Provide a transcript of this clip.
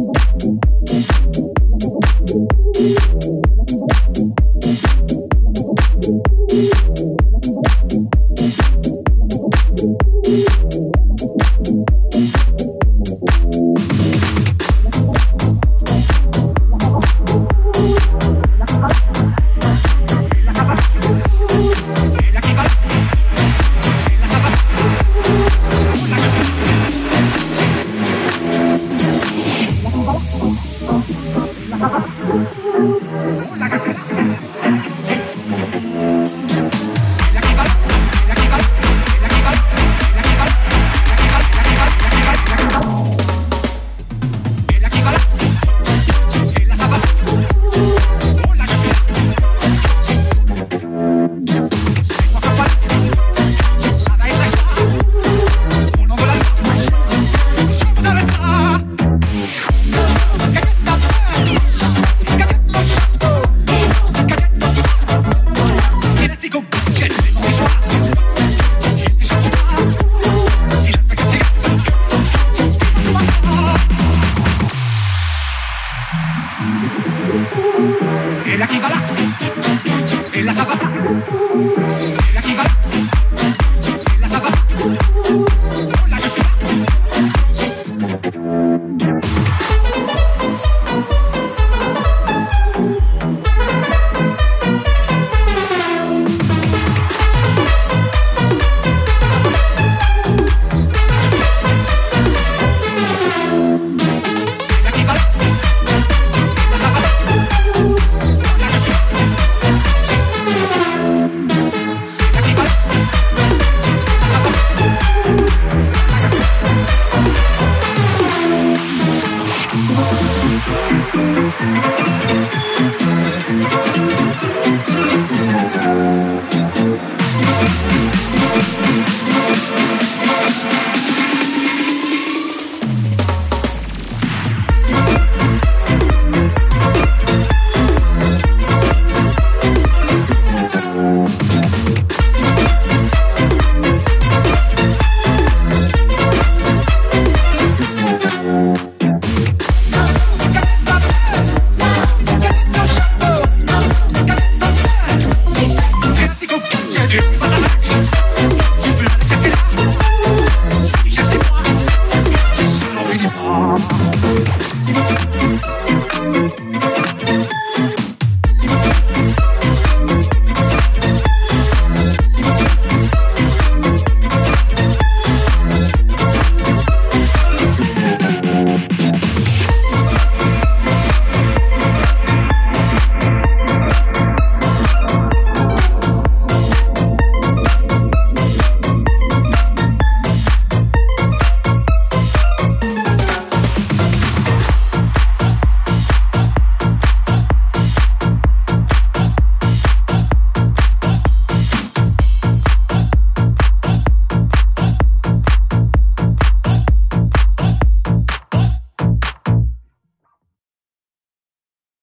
thank you la saba, la kiba, la saba. Thank